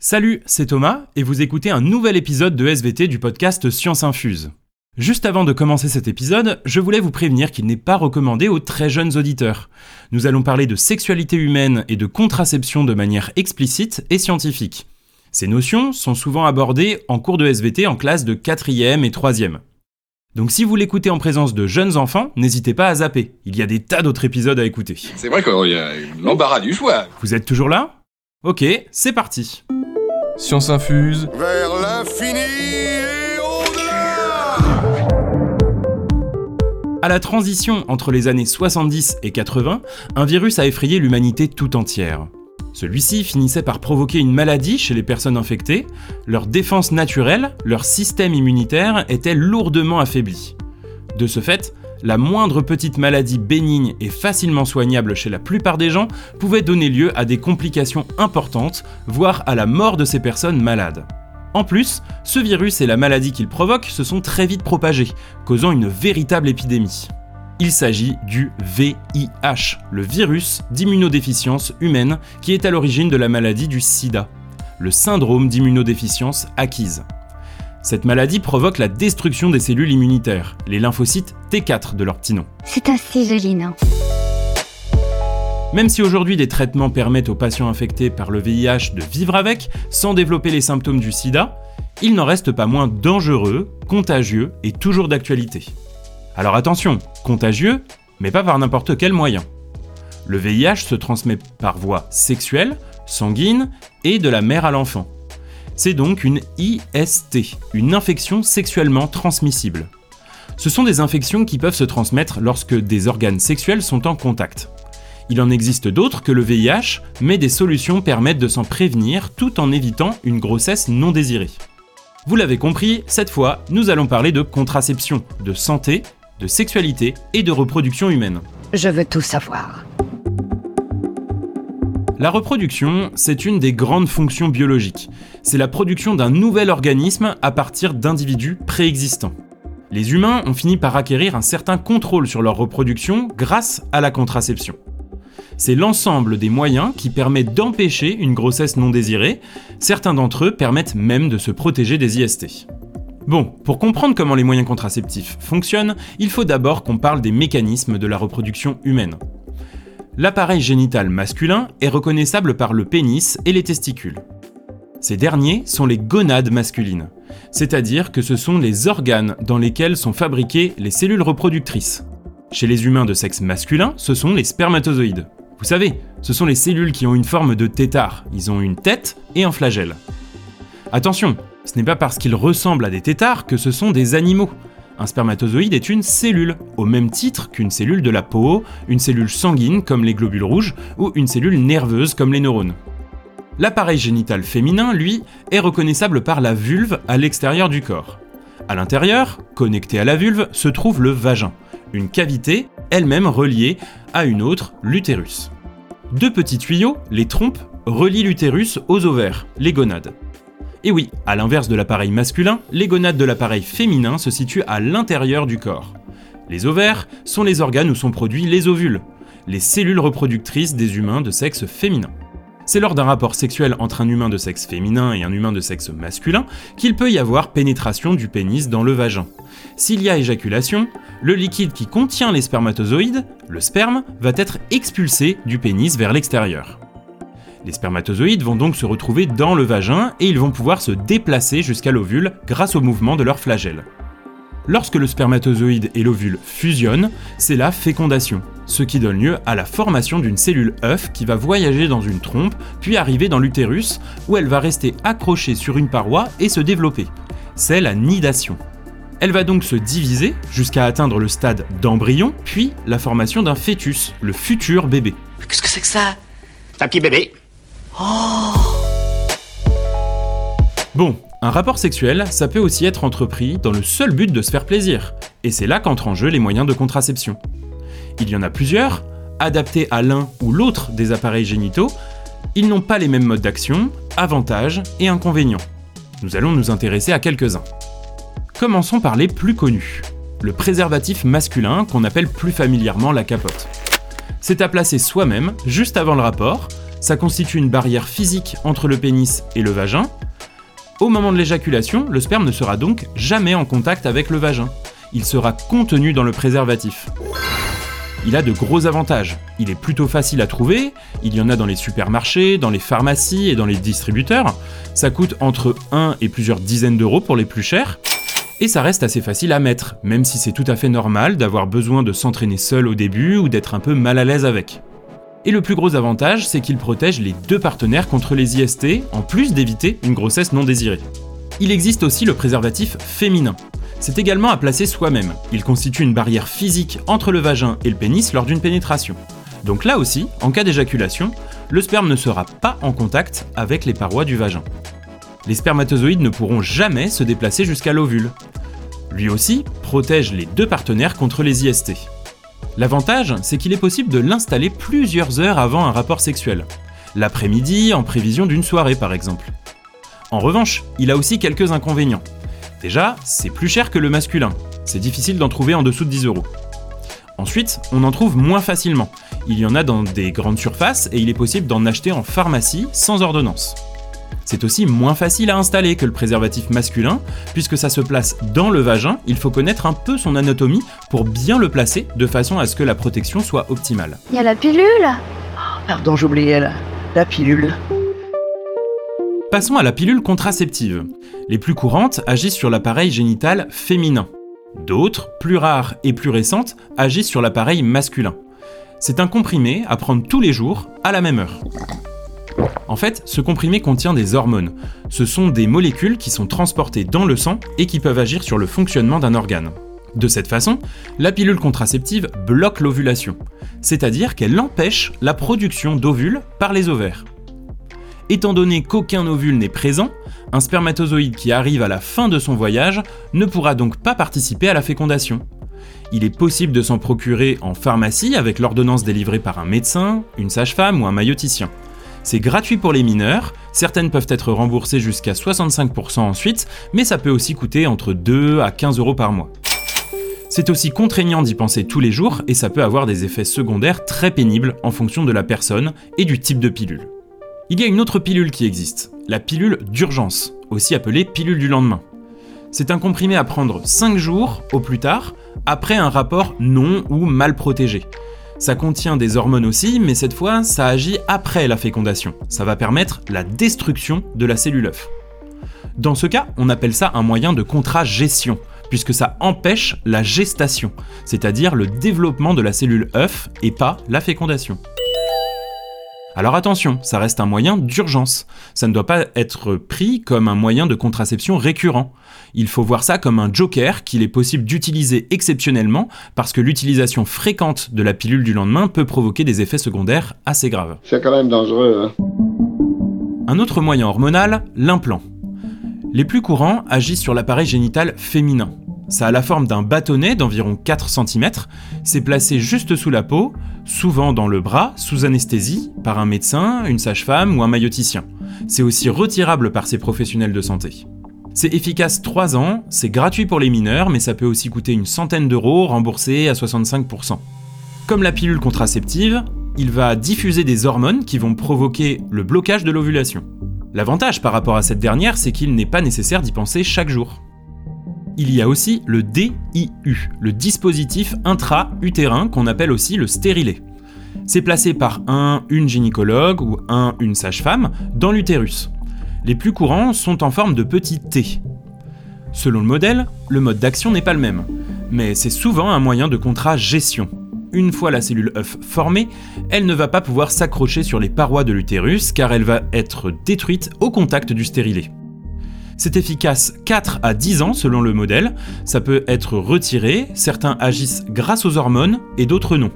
Salut, c'est Thomas et vous écoutez un nouvel épisode de SVT du podcast Science Infuse. Juste avant de commencer cet épisode, je voulais vous prévenir qu'il n'est pas recommandé aux très jeunes auditeurs. Nous allons parler de sexualité humaine et de contraception de manière explicite et scientifique. Ces notions sont souvent abordées en cours de SVT en classe de 4e et 3e. Donc si vous l'écoutez en présence de jeunes enfants, n'hésitez pas à zapper. Il y a des tas d'autres épisodes à écouter. C'est vrai qu'il y a l'embarras du choix. Vous êtes toujours là? Ok, c'est parti. Science infuse. Vers l'infini et au-delà À la transition entre les années 70 et 80, un virus a effrayé l'humanité tout entière. Celui-ci finissait par provoquer une maladie chez les personnes infectées, leur défense naturelle, leur système immunitaire était lourdement affaibli. De ce fait, la moindre petite maladie bénigne et facilement soignable chez la plupart des gens pouvait donner lieu à des complications importantes, voire à la mort de ces personnes malades. En plus, ce virus et la maladie qu'il provoque se sont très vite propagés, causant une véritable épidémie. Il s'agit du VIH, le virus d'immunodéficience humaine qui est à l'origine de la maladie du sida, le syndrome d'immunodéficience acquise. Cette maladie provoque la destruction des cellules immunitaires, les lymphocytes T4 de leur petit nom. C'est assez joli, non? Même si aujourd'hui des traitements permettent aux patients infectés par le VIH de vivre avec sans développer les symptômes du sida, il n'en reste pas moins dangereux, contagieux et toujours d'actualité. Alors attention, contagieux, mais pas par n'importe quel moyen. Le VIH se transmet par voie sexuelle, sanguine et de la mère à l'enfant. C'est donc une IST, une infection sexuellement transmissible. Ce sont des infections qui peuvent se transmettre lorsque des organes sexuels sont en contact. Il en existe d'autres que le VIH, mais des solutions permettent de s'en prévenir tout en évitant une grossesse non désirée. Vous l'avez compris, cette fois, nous allons parler de contraception, de santé, de sexualité et de reproduction humaine. Je veux tout savoir. La reproduction, c'est une des grandes fonctions biologiques. C'est la production d'un nouvel organisme à partir d'individus préexistants. Les humains ont fini par acquérir un certain contrôle sur leur reproduction grâce à la contraception. C'est l'ensemble des moyens qui permettent d'empêcher une grossesse non désirée, certains d'entre eux permettent même de se protéger des IST. Bon, pour comprendre comment les moyens contraceptifs fonctionnent, il faut d'abord qu'on parle des mécanismes de la reproduction humaine. L'appareil génital masculin est reconnaissable par le pénis et les testicules. Ces derniers sont les gonades masculines, c'est-à-dire que ce sont les organes dans lesquels sont fabriquées les cellules reproductrices. Chez les humains de sexe masculin, ce sont les spermatozoïdes. Vous savez, ce sont les cellules qui ont une forme de tétard, ils ont une tête et un flagelle. Attention, ce n'est pas parce qu'ils ressemblent à des têtards que ce sont des animaux. Un spermatozoïde est une cellule, au même titre qu'une cellule de la peau, une cellule sanguine comme les globules rouges ou une cellule nerveuse comme les neurones. L'appareil génital féminin, lui, est reconnaissable par la vulve à l'extérieur du corps. À l'intérieur, connecté à la vulve, se trouve le vagin, une cavité elle-même reliée à une autre, l'utérus. Deux petits tuyaux, les trompes, relient l'utérus aux ovaires, les gonades. Et oui, à l'inverse de l'appareil masculin, les gonades de l'appareil féminin se situent à l'intérieur du corps. Les ovaires sont les organes où sont produits les ovules, les cellules reproductrices des humains de sexe féminin. C'est lors d'un rapport sexuel entre un humain de sexe féminin et un humain de sexe masculin qu'il peut y avoir pénétration du pénis dans le vagin. S'il y a éjaculation, le liquide qui contient les spermatozoïdes, le sperme, va être expulsé du pénis vers l'extérieur. Les spermatozoïdes vont donc se retrouver dans le vagin et ils vont pouvoir se déplacer jusqu'à l'ovule grâce au mouvement de leur flagelle. Lorsque le spermatozoïde et l'ovule fusionnent, c'est la fécondation, ce qui donne lieu à la formation d'une cellule œuf qui va voyager dans une trompe, puis arriver dans l'utérus, où elle va rester accrochée sur une paroi et se développer. C'est la nidation. Elle va donc se diviser jusqu'à atteindre le stade d'embryon, puis la formation d'un fœtus, le futur bébé. Qu'est-ce que c'est que ça? C'est un petit bébé. Bon, un rapport sexuel, ça peut aussi être entrepris dans le seul but de se faire plaisir, et c'est là qu'entrent en jeu les moyens de contraception. Il y en a plusieurs, adaptés à l'un ou l'autre des appareils génitaux, ils n'ont pas les mêmes modes d'action, avantages et inconvénients. Nous allons nous intéresser à quelques-uns. Commençons par les plus connus. Le préservatif masculin qu'on appelle plus familièrement la capote. C'est à placer soi-même juste avant le rapport, Ça constitue une barrière physique entre le pénis et le vagin. Au moment de l'éjaculation, le sperme ne sera donc jamais en contact avec le vagin. Il sera contenu dans le préservatif. Il a de gros avantages. Il est plutôt facile à trouver, il y en a dans les supermarchés, dans les pharmacies et dans les distributeurs. Ça coûte entre 1 et plusieurs dizaines d'euros pour les plus chers. Et ça reste assez facile à mettre, même si c'est tout à fait normal d'avoir besoin de s'entraîner seul au début ou d'être un peu mal à l'aise avec. Et le plus gros avantage, c'est qu'il protège les deux partenaires contre les IST, en plus d'éviter une grossesse non désirée. Il existe aussi le préservatif féminin. C'est également à placer soi-même. Il constitue une barrière physique entre le vagin et le pénis lors d'une pénétration. Donc là aussi, en cas d'éjaculation, le sperme ne sera pas en contact avec les parois du vagin. Les spermatozoïdes ne pourront jamais se déplacer jusqu'à l'ovule. Lui aussi protège les deux partenaires contre les IST. L'avantage, c'est qu'il est possible de l'installer plusieurs heures avant un rapport sexuel. L'après-midi, en prévision d'une soirée par exemple. En revanche, il a aussi quelques inconvénients. Déjà, c'est plus cher que le masculin. C'est difficile d'en trouver en dessous de 10 euros. Ensuite, on en trouve moins facilement. Il y en a dans des grandes surfaces et il est possible d'en acheter en pharmacie sans ordonnance. C'est aussi moins facile à installer que le préservatif masculin, puisque ça se place dans le vagin, il faut connaître un peu son anatomie pour bien le placer de façon à ce que la protection soit optimale. Il y a la pilule Pardon, j'oubliais la, la pilule. Passons à la pilule contraceptive. Les plus courantes agissent sur l'appareil génital féminin. D'autres, plus rares et plus récentes, agissent sur l'appareil masculin. C'est un comprimé à prendre tous les jours à la même heure. En fait, ce comprimé contient des hormones. Ce sont des molécules qui sont transportées dans le sang et qui peuvent agir sur le fonctionnement d'un organe. De cette façon, la pilule contraceptive bloque l'ovulation, c'est-à-dire qu'elle empêche la production d'ovules par les ovaires. Étant donné qu'aucun ovule n'est présent, un spermatozoïde qui arrive à la fin de son voyage ne pourra donc pas participer à la fécondation. Il est possible de s'en procurer en pharmacie avec l'ordonnance délivrée par un médecin, une sage-femme ou un mailloticien. C'est gratuit pour les mineurs, certaines peuvent être remboursées jusqu'à 65% ensuite, mais ça peut aussi coûter entre 2 à 15 euros par mois. C'est aussi contraignant d'y penser tous les jours et ça peut avoir des effets secondaires très pénibles en fonction de la personne et du type de pilule. Il y a une autre pilule qui existe, la pilule d'urgence, aussi appelée pilule du lendemain. C'est un comprimé à prendre 5 jours au plus tard, après un rapport non ou mal protégé. Ça contient des hormones aussi, mais cette fois, ça agit après la fécondation. Ça va permettre la destruction de la cellule œuf. Dans ce cas, on appelle ça un moyen de contragestion, puisque ça empêche la gestation, c'est-à-dire le développement de la cellule œuf et pas la fécondation. Alors attention, ça reste un moyen d'urgence. Ça ne doit pas être pris comme un moyen de contraception récurrent. Il faut voir ça comme un joker qu'il est possible d'utiliser exceptionnellement parce que l'utilisation fréquente de la pilule du lendemain peut provoquer des effets secondaires assez graves. C'est quand même dangereux. Hein. Un autre moyen hormonal, l'implant. Les plus courants agissent sur l'appareil génital féminin. Ça a la forme d'un bâtonnet d'environ 4 cm, c'est placé juste sous la peau, souvent dans le bras, sous anesthésie, par un médecin, une sage-femme ou un mailloticien. C'est aussi retirable par ces professionnels de santé. C'est efficace 3 ans, c'est gratuit pour les mineurs, mais ça peut aussi coûter une centaine d'euros, remboursé à 65%. Comme la pilule contraceptive, il va diffuser des hormones qui vont provoquer le blocage de l'ovulation. L'avantage par rapport à cette dernière, c'est qu'il n'est pas nécessaire d'y penser chaque jour il y a aussi le DIU, le dispositif intra-utérin qu'on appelle aussi le stérilet. C'est placé par un, une gynécologue ou un, une sage-femme dans l'utérus. Les plus courants sont en forme de petit T. Selon le modèle, le mode d'action n'est pas le même, mais c'est souvent un moyen de contragestion. Une fois la cellule œuf formée, elle ne va pas pouvoir s'accrocher sur les parois de l'utérus car elle va être détruite au contact du stérilet. C'est efficace 4 à 10 ans selon le modèle, ça peut être retiré, certains agissent grâce aux hormones et d'autres non.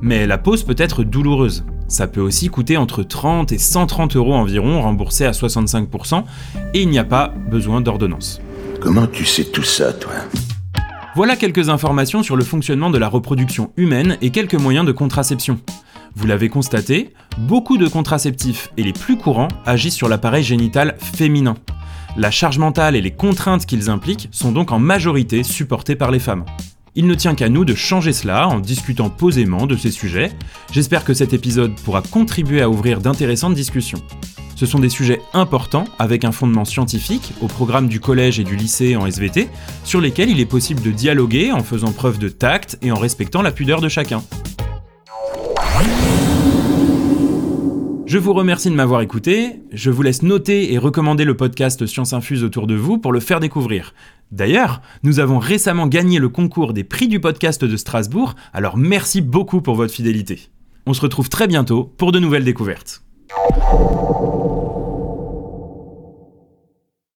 Mais la pause peut être douloureuse. Ça peut aussi coûter entre 30 et 130 euros environ, remboursé à 65%, et il n'y a pas besoin d'ordonnance. Comment tu sais tout ça, toi? Voilà quelques informations sur le fonctionnement de la reproduction humaine et quelques moyens de contraception. Vous l'avez constaté, beaucoup de contraceptifs et les plus courants agissent sur l'appareil génital féminin. La charge mentale et les contraintes qu'ils impliquent sont donc en majorité supportées par les femmes. Il ne tient qu'à nous de changer cela en discutant posément de ces sujets. J'espère que cet épisode pourra contribuer à ouvrir d'intéressantes discussions. Ce sont des sujets importants avec un fondement scientifique au programme du collège et du lycée en SVT, sur lesquels il est possible de dialoguer en faisant preuve de tact et en respectant la pudeur de chacun. Je vous remercie de m'avoir écouté, je vous laisse noter et recommander le podcast Science Infuse autour de vous pour le faire découvrir. D'ailleurs, nous avons récemment gagné le concours des prix du podcast de Strasbourg, alors merci beaucoup pour votre fidélité. On se retrouve très bientôt pour de nouvelles découvertes.